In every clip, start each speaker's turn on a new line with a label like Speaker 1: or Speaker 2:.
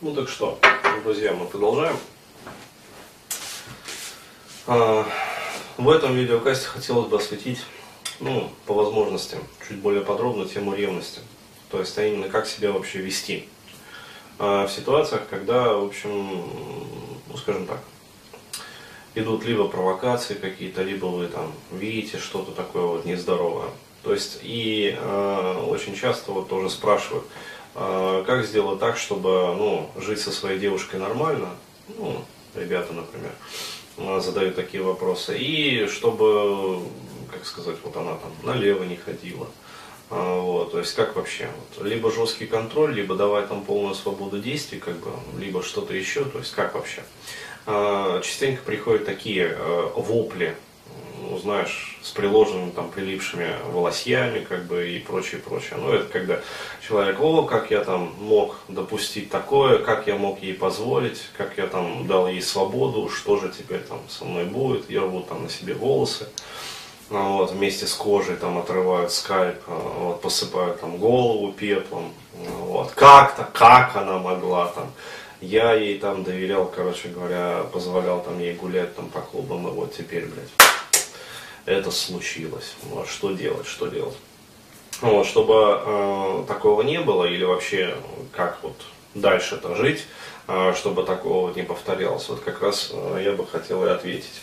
Speaker 1: Ну так что, друзья, мы продолжаем. А, в этом видеокасте хотелось бы осветить, ну, по возможности, чуть более подробно тему ревности. То есть, а именно, как себя вообще вести а, в ситуациях, когда, в общем, ну, скажем так, идут либо провокации какие-то, либо вы там видите что-то такое вот нездоровое. То есть, и э, очень часто вот тоже спрашивают, как сделать так, чтобы, ну, жить со своей девушкой нормально, ну, ребята, например, задают такие вопросы, и чтобы, как сказать, вот она там налево не ходила, а, вот, то есть как вообще? Вот, либо жесткий контроль, либо давать там полную свободу действий, как бы, либо что-то еще, то есть как вообще? А, частенько приходят такие э, вопли, знаешь, с приложенными там прилипшими волосьями, как бы, и прочее, прочее. Ну, это когда человек, о, как я там мог допустить такое, как я мог ей позволить, как я там дал ей свободу, что же теперь там со мной будет, я рву там на себе волосы. Ну, вот, вместе с кожей там отрывают скальп, а, вот, посыпают там голову пеплом, вот, как-то, как она могла там, я ей там доверял, короче говоря, позволял там ей гулять там по клубам, и вот теперь, блядь, это случилось, вот, что делать, что делать. Вот, чтобы э, такого не было, или вообще как вот дальше-то жить, э, чтобы такого не повторялось, вот как раз э, я бы хотел и ответить.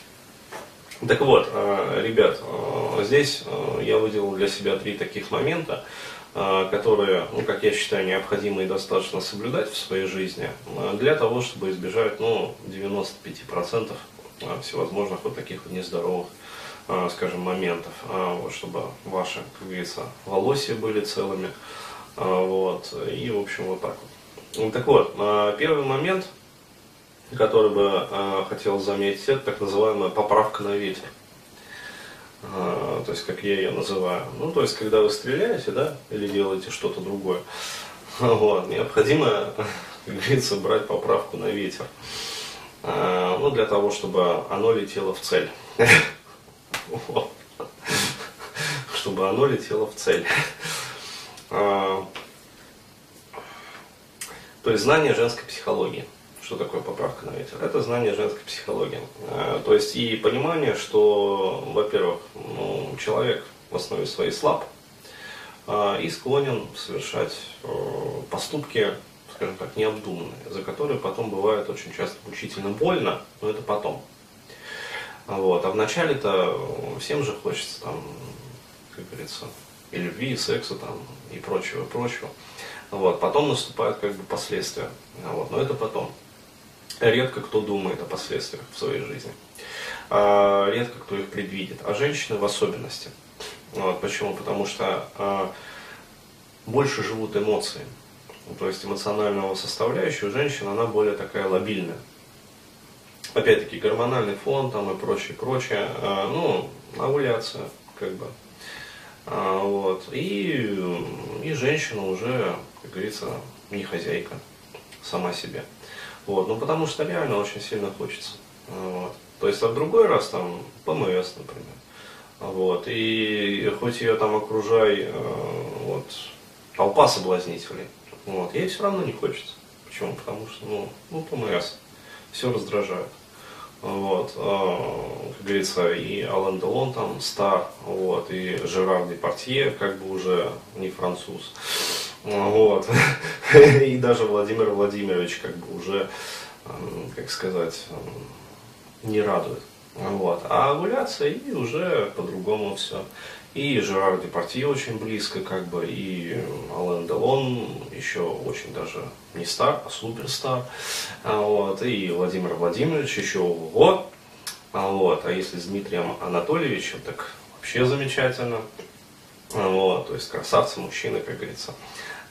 Speaker 1: Так вот, э, ребят, э, здесь э, я выделил для себя три таких момента, которые, ну, как я считаю, необходимо и достаточно соблюдать в своей жизни, для того, чтобы избежать, ну, 95% всевозможных вот таких вот нездоровых, скажем, моментов, вот, чтобы ваши, как говорится, волосья были целыми, вот, и, в общем, вот так вот. Так вот, первый момент – который бы э, хотел заметить, это так называемая поправка на ветер. Э, то есть, как я ее называю. Ну, то есть, когда вы стреляете, да, или делаете что-то другое, вот, необходимо, как говорится, брать поправку на ветер. Э, ну, для того, чтобы оно летело в цель. Чтобы оно летело в цель. То есть знание женской психологии. Что такое поправка на ветер? Это знание женской психологии. Э, то есть и понимание, что, во-первых, ну, человек в основе своей слаб э, и склонен совершать э, поступки, скажем так, необдуманные, за которые потом бывает очень часто мучительно больно, но это потом. Вот. А вначале-то всем же хочется там, как говорится, и любви, и секса там, и прочего, и прочего. Вот. Потом наступают как бы последствия. Вот. Но это потом редко кто думает о последствиях в своей жизни. А, редко кто их предвидит, а женщины в особенности. Вот, почему? Потому что а, больше живут эмоции. То есть эмоционального составляющего женщина, она более такая лобильная. Опять-таки гормональный фон там и прочее, прочее. А, ну, овуляция, как бы. А, вот. И, и женщина уже, как говорится, не хозяйка сама себе. Вот, ну потому что реально очень сильно хочется. Вот. То есть, а в другой раз там ПМС, например. Вот. И хоть ее там окружай, вот, толпа соблазнителей, вот, ей все равно не хочется. Почему? Потому что, ну, ну ПМС, все раздражает. Вот, э, как говорится, и Алан Делон там стар, вот, и Жерар Департье, как бы уже не француз. Вот. И даже Владимир Владимирович как бы уже, как сказать, не радует. Вот. А овуляция и уже по-другому все. И Жерар Департье очень близко, как бы, и Ален Делон еще очень даже не стар, а суперстар. Вот. И Владимир Владимирович еще вот. Вот. А если с Дмитрием Анатольевичем, так вообще замечательно. Вот. То есть красавцы, мужчины, как говорится.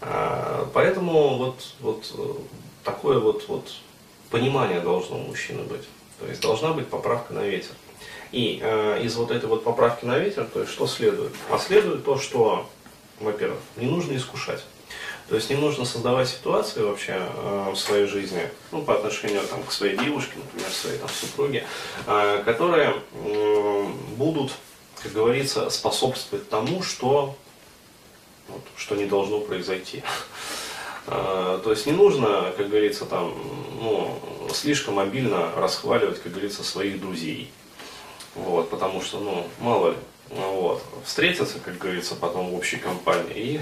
Speaker 1: А, поэтому вот, вот такое вот, вот понимание должно у мужчины быть. То есть должна быть поправка на ветер. И э, из вот этой вот поправки на ветер, то есть что следует? А следует то, что, во-первых, не нужно искушать. То есть не нужно создавать ситуации вообще э, в своей жизни, ну, по отношению там, к своей девушке, например, своей там, супруге, э, которые э, будут, как говорится, способствовать тому, что вот, что не должно произойти. То есть не нужно, как говорится, там, ну, слишком обильно расхваливать, как говорится, своих друзей. Вот, потому что, ну, мало ли, вот, встретятся, как говорится, потом в общей компании и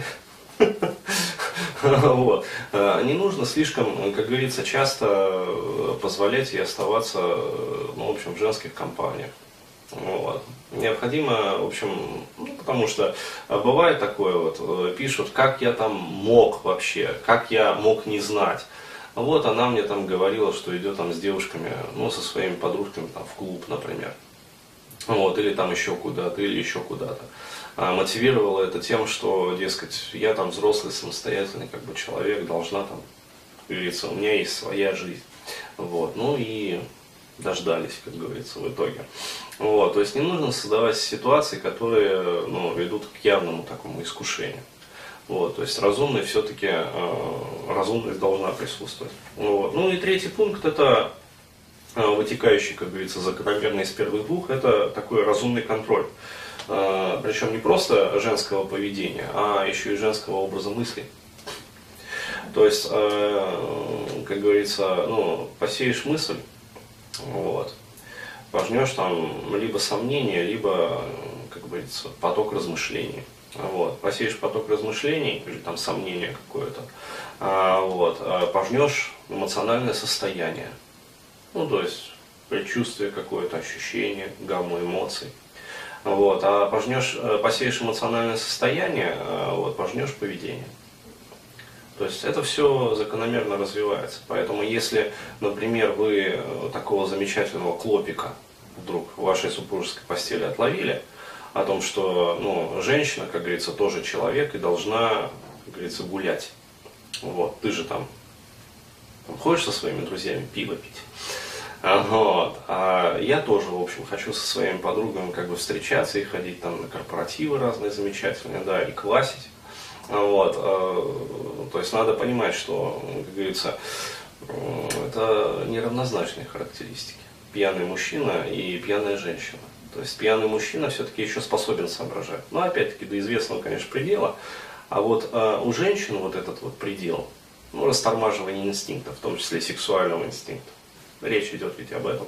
Speaker 1: вот. Не нужно слишком, как говорится, часто позволять ей оставаться, ну, в общем, в женских компаниях. Вот. Необходимо, в общем, ну, потому что бывает такое вот, пишут, как я там мог вообще, как я мог не знать. Вот она мне там говорила, что идет там с девушками, ну, со своими подружками там в клуб, например. Вот, или там еще куда-то, или еще куда-то. А мотивировала это тем, что, дескать, я там взрослый, самостоятельный как бы человек, должна там, как говорится, у меня есть своя жизнь. Вот, ну и дождались, как говорится, в итоге. Вот, то есть не нужно создавать ситуации, которые ну, ведут к явному такому искушению. Вот, то есть разумный все-таки, э, разумность должна присутствовать. Вот. Ну и третий пункт это вытекающий, как говорится, закономерно из первых двух, это такой разумный контроль. Э, причем не просто женского поведения, а еще и женского образа мысли. То есть, э, как говорится, ну, посеешь мысль, вот, пожнешь там либо сомнения, либо, как говорится, поток размышлений. Вот, посеешь поток размышлений или там сомнения какое-то, а, вот, а пожнешь эмоциональное состояние. Ну, то есть предчувствие какое-то, ощущение, гамму эмоций. Вот, а пожнешь, э, посеешь эмоциональное состояние, э, вот, пожнешь поведение. То есть это все закономерно развивается. Поэтому если, например, вы э, такого замечательного клопика вдруг в вашей супружеской постели отловили, о том, что ну, женщина, как говорится, тоже человек и должна, как говорится, гулять. Вот, ты же там, там ходишь со своими друзьями пиво пить. Вот. А я тоже, в общем, хочу со своими подругами как бы встречаться и ходить там на корпоративы разные замечательные, да, и классить. Вот. А, то есть надо понимать, что, как говорится, это неравнозначные характеристики. Пьяный мужчина и пьяная женщина. То есть пьяный мужчина все-таки еще способен соображать. Но опять-таки до известного, конечно, предела. А вот э, у женщин вот этот вот предел, ну, растормаживание инстинктов, в том числе сексуального инстинкта, речь идет ведь об этом.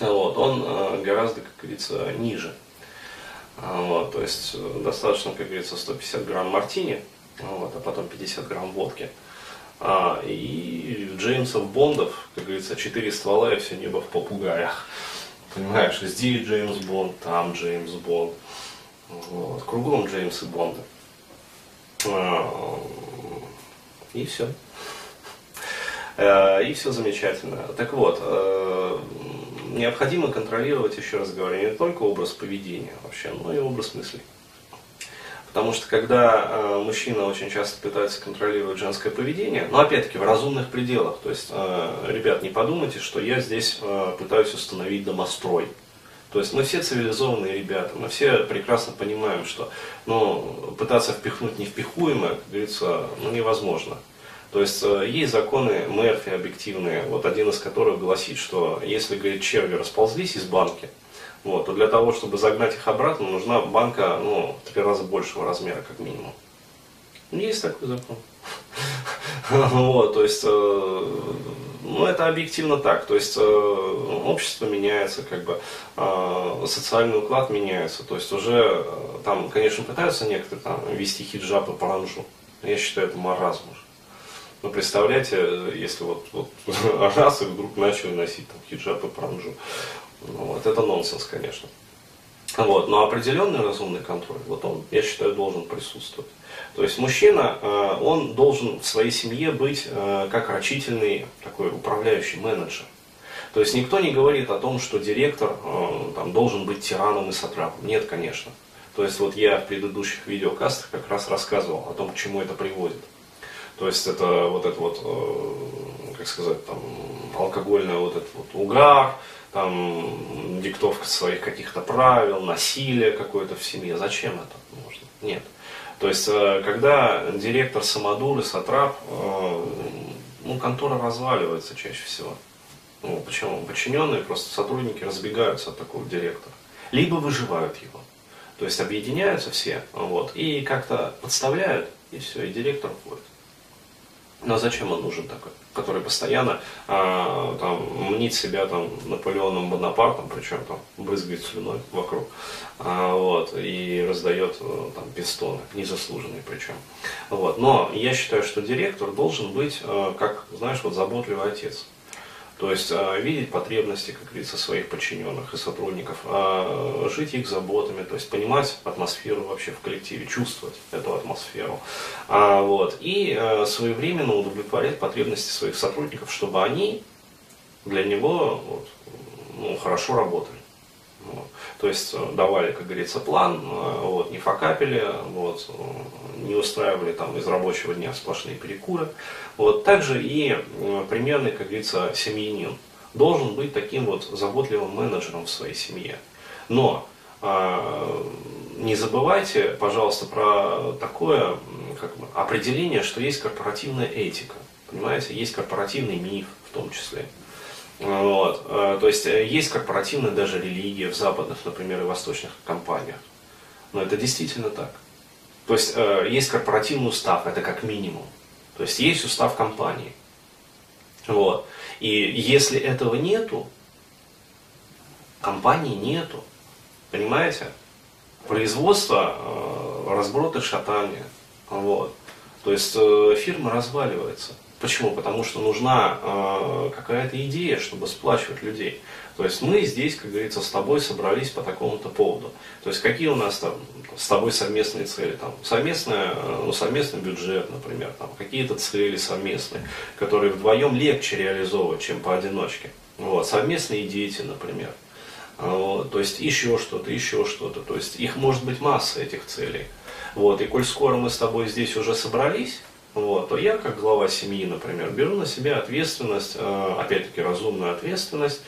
Speaker 1: Вот, он э, гораздо, как говорится, ниже. А, вот, то есть э, достаточно, как говорится, 150 грамм мартини, вот, а потом 50 грамм водки. А, и Джеймсов Бондов, как говорится, четыре ствола и все небо в попугаях. Понимаешь, здесь Джеймс Бонд, там Джеймс Бонд. Вот, кругом Джеймсы Бонды. А, и все. Э, и все замечательно. Так вот, э, необходимо контролировать, еще раз говорю, не только образ поведения вообще, но и образ мыслей. Потому что когда э, мужчина очень часто пытается контролировать женское поведение, но опять-таки в разумных пределах, то есть, э, ребят, не подумайте, что я здесь э, пытаюсь установить домострой. То есть мы все цивилизованные ребята, мы все прекрасно понимаем, что ну, пытаться впихнуть невпихуемое, как говорится, ну, невозможно. То есть э, есть законы Мерфи объективные, вот один из которых гласит, что если, говорит, черви расползлись из банки, вот, то для того, чтобы загнать их обратно, нужна банка, ну, в три раза большего размера, как минимум. Есть такой закон. Вот, то есть, э, ну, это объективно так. То есть, э, общество меняется, как бы, социальный уклад меняется. То есть, уже там, конечно, пытаются некоторые там вести хиджаб и паранжу. Я считаю, это маразм уже. Ну, представляете, если вот, вот раз и вдруг начали носить там, хиджаб и паранджу. Ну, вот, это нонсенс, конечно. Вот, но определенный разумный контроль, вот он, я считаю, должен присутствовать. То есть мужчина, э, он должен в своей семье быть э, как рачительный такой управляющий менеджер. То есть никто не говорит о том, что директор э, там, должен быть тираном и сатрапом. Нет, конечно. То есть вот я в предыдущих видеокастах как раз рассказывал о том, к чему это приводит. То есть это вот это вот, как сказать, там, алкогольный вот этот вот угар, там, диктовка своих каких-то правил, насилие какое-то в семье. Зачем это нужно? Нет. То есть, э, когда директор самодур и сатрап, э, ну, контора разваливается чаще всего. Ну, почему? Подчиненные, просто сотрудники разбегаются от такого директора. Либо выживают его. То есть объединяются все, вот, и как-то подставляют, и все, и директор уходит. Но зачем он нужен такой, который постоянно а, там, мнит себя там, Наполеоном Бонапартом, причем там брызгает слюной вокруг, а, вот, и раздает э, там, пистоны, незаслуженные причем. Вот. Но я считаю, что директор должен быть, а, как, знаешь, вот заботливый отец. То есть э, видеть потребности, как говорится, своих подчиненных и сотрудников, э, жить их заботами, то есть понимать атмосферу вообще в коллективе, чувствовать эту атмосферу. А, вот, и своевременно удовлетворять потребности своих сотрудников, чтобы они для него вот, ну, хорошо работали. То есть э, давали, как говорится, план, э, вот, не факапили, вот, э, не устраивали там из рабочего дня сплошные перекуры. Вот. Также и примерный, как говорится, семьянин должен быть таким вот заботливым менеджером в своей семье. Но не забывайте, пожалуйста, про такое как бы, определение, что есть корпоративная этика. Понимаете, есть корпоративный миф в том числе. Вот. Э, то есть э, есть корпоративная даже религия в западных, например, и восточных компаниях. Но это действительно так. То есть э, есть корпоративный устав, это как минимум. То есть есть устав компании. Вот. И если этого нету, компании нету. Понимаете? Производство, разброд и шатание. Вот. То есть фирма разваливается. Почему? Потому что нужна э, какая-то идея, чтобы сплачивать людей. То есть мы здесь, как говорится, с тобой собрались по такому-то поводу. То есть какие у нас там с тобой совместные цели? Там, совместная, ну, совместный бюджет, например, там, какие-то цели совместные, которые вдвоем легче реализовывать, чем поодиночке. Вот, совместные дети, например. Вот, то есть еще что-то, еще что-то. То есть их может быть масса этих целей. Вот, и коль скоро мы с тобой здесь уже собрались, вот, то я, как глава семьи, например, беру на себя ответственность, э, опять-таки разумную ответственность,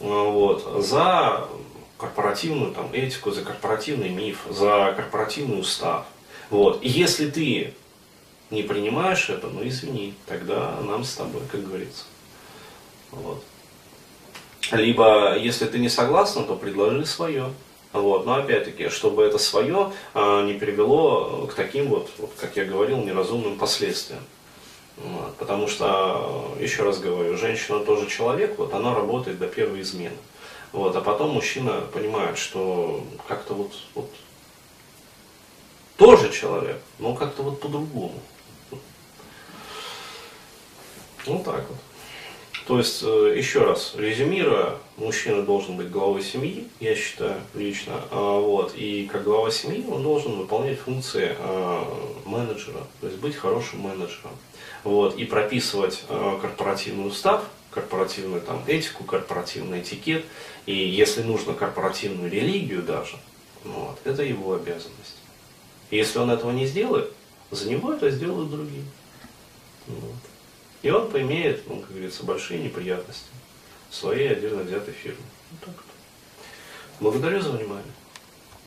Speaker 1: э, вот, за корпоративную там, этику, за корпоративный миф, за корпоративный устав. Вот. И если ты не принимаешь это, ну извини, тогда нам с тобой, как говорится. Вот. Либо, если ты не согласна, то предложи свое. Вот. Но опять-таки, чтобы это свое а, не привело к таким вот, вот, как я говорил, неразумным последствиям. Вот. Потому что, еще раз говорю, женщина тоже человек, вот она работает до первой измены. Вот, а потом мужчина понимает, что как-то вот, вот тоже человек, но как-то вот по-другому. Вот так вот. То есть, э, еще раз, резюмируя, мужчина должен быть главой семьи, я считаю, лично. А, вот, и как глава семьи он должен выполнять функции а, менеджера, то есть быть хорошим менеджером. Вот, и прописывать а, корпоративный устав, корпоративную там, этику, корпоративный этикет, и если нужно корпоративную религию даже, вот, это его обязанность. И если он этого не сделает, за него это сделают другие. Вот. И он поимеет, ну, как говорится, большие неприятности в своей отдельно взятой фирме. Вот так вот. Благодарю за внимание.